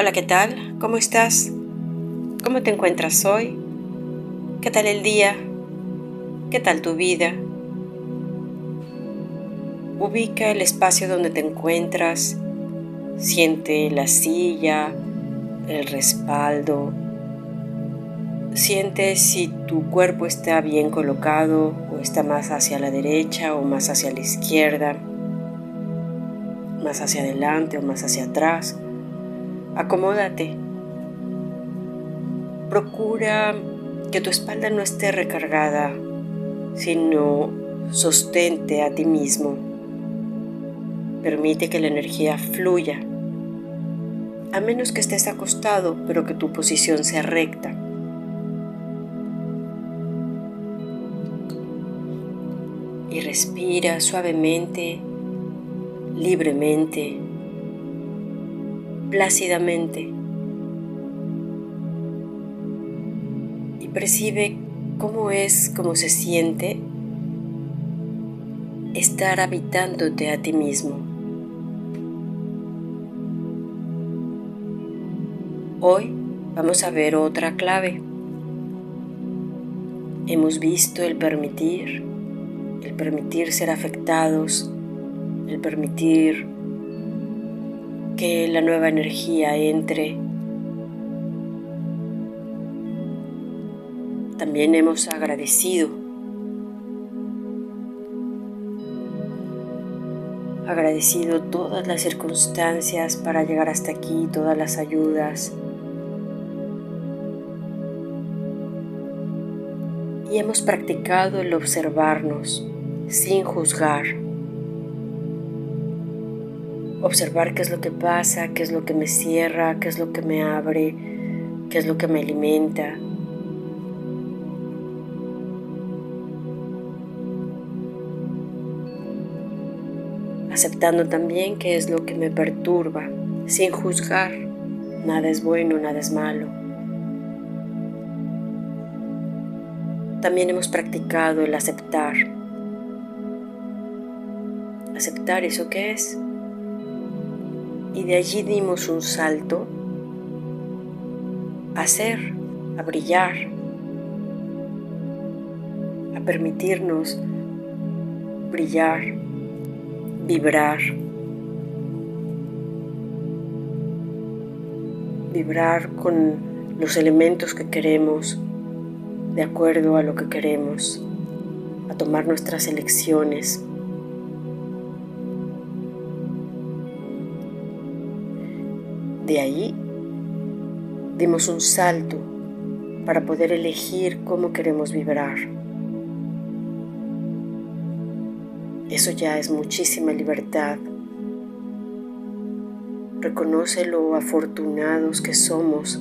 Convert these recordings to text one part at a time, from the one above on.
Hola, ¿qué tal? ¿Cómo estás? ¿Cómo te encuentras hoy? ¿Qué tal el día? ¿Qué tal tu vida? Ubica el espacio donde te encuentras, siente la silla, el respaldo, siente si tu cuerpo está bien colocado o está más hacia la derecha o más hacia la izquierda, más hacia adelante o más hacia atrás. Acomódate. Procura que tu espalda no esté recargada, sino sostente a ti mismo. Permite que la energía fluya, a menos que estés acostado, pero que tu posición sea recta. Y respira suavemente, libremente plácidamente y percibe cómo es, cómo se siente estar habitándote a ti mismo. Hoy vamos a ver otra clave. Hemos visto el permitir, el permitir ser afectados, el permitir que la nueva energía entre. También hemos agradecido. Agradecido todas las circunstancias para llegar hasta aquí, todas las ayudas. Y hemos practicado el observarnos sin juzgar observar qué es lo que pasa, qué es lo que me cierra, qué es lo que me abre, qué es lo que me alimenta. Aceptando también qué es lo que me perturba, sin juzgar. Nada es bueno, nada es malo. También hemos practicado el aceptar. Aceptar eso que es y de allí dimos un salto a ser, a brillar, a permitirnos brillar, vibrar, vibrar con los elementos que queremos, de acuerdo a lo que queremos, a tomar nuestras elecciones De ahí dimos un salto para poder elegir cómo queremos vibrar. Eso ya es muchísima libertad. Reconoce lo afortunados que somos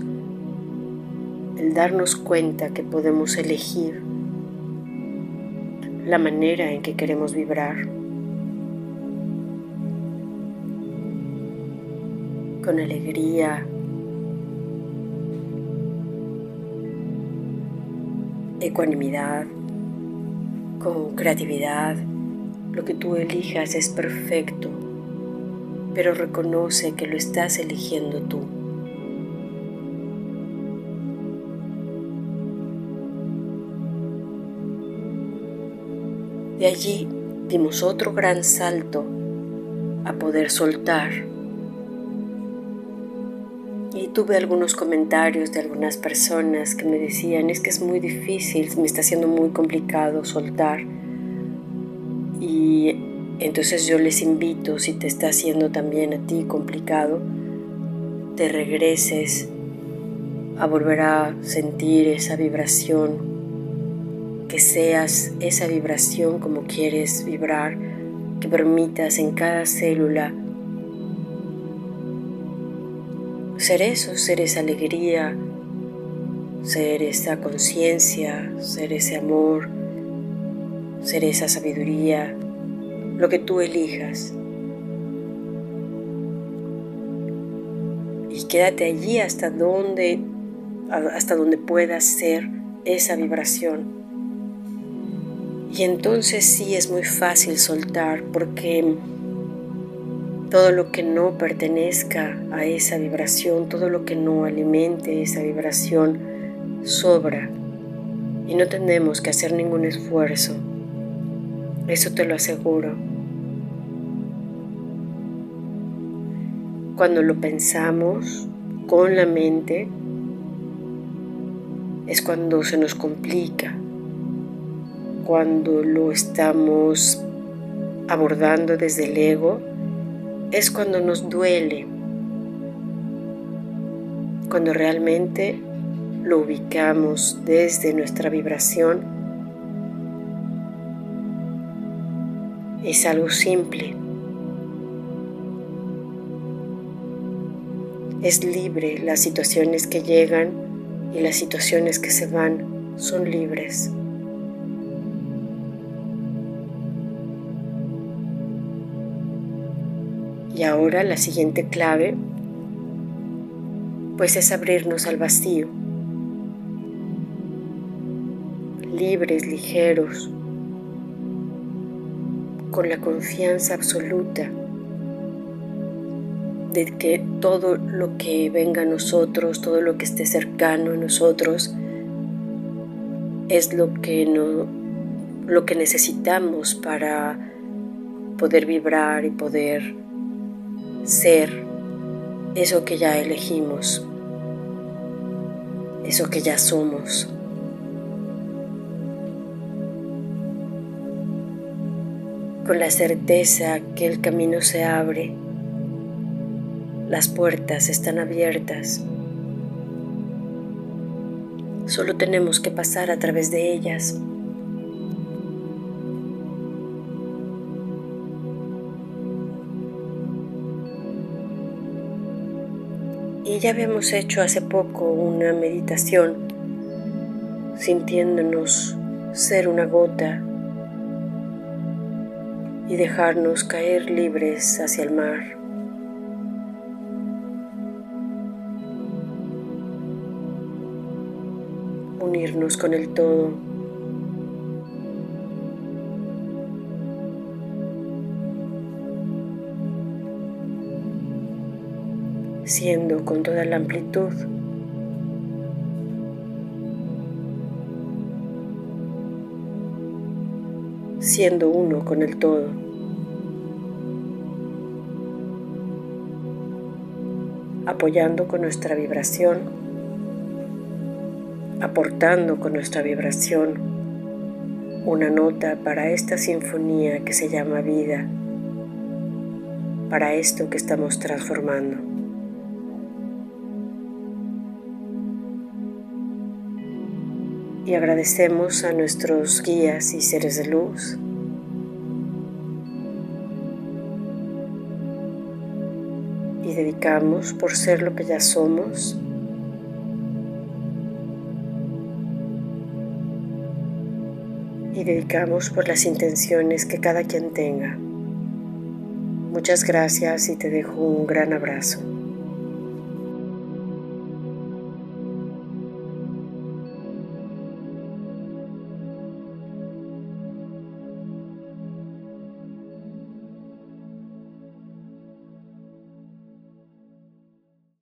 el darnos cuenta que podemos elegir la manera en que queremos vibrar. Con alegría, ecuanimidad, con creatividad. Lo que tú elijas es perfecto, pero reconoce que lo estás eligiendo tú. De allí dimos otro gran salto a poder soltar tuve algunos comentarios de algunas personas que me decían, es que es muy difícil, me está siendo muy complicado soltar. Y entonces yo les invito, si te está haciendo también a ti complicado, te regreses a volver a sentir esa vibración, que seas esa vibración como quieres vibrar, que permitas en cada célula ser eso, ser esa alegría, ser esa conciencia, ser ese amor, ser esa sabiduría, lo que tú elijas. Y quédate allí hasta donde, hasta donde puedas ser esa vibración. Y entonces sí es muy fácil soltar porque todo lo que no pertenezca a esa vibración, todo lo que no alimente esa vibración, sobra y no tenemos que hacer ningún esfuerzo. Eso te lo aseguro. Cuando lo pensamos con la mente, es cuando se nos complica, cuando lo estamos abordando desde el ego, es cuando nos duele, cuando realmente lo ubicamos desde nuestra vibración, es algo simple. Es libre las situaciones que llegan y las situaciones que se van son libres. Y ahora la siguiente clave pues es abrirnos al vacío. Libres, ligeros, con la confianza absoluta de que todo lo que venga a nosotros, todo lo que esté cercano a nosotros, es lo que, no, lo que necesitamos para poder vibrar y poder ser eso que ya elegimos, eso que ya somos. Con la certeza que el camino se abre, las puertas están abiertas. Solo tenemos que pasar a través de ellas. Y ya habíamos hecho hace poco una meditación sintiéndonos ser una gota y dejarnos caer libres hacia el mar. Unirnos con el todo. Siendo con toda la amplitud. siendo uno con el todo. apoyando con nuestra vibración, aportando con nuestra vibración una nota para esta sinfonía que se llama vida, para esto que estamos transformando. Y agradecemos a nuestros guías y seres de luz. Y dedicamos por ser lo que ya somos. Y dedicamos por las intenciones que cada quien tenga. Muchas gracias y te dejo un gran abrazo.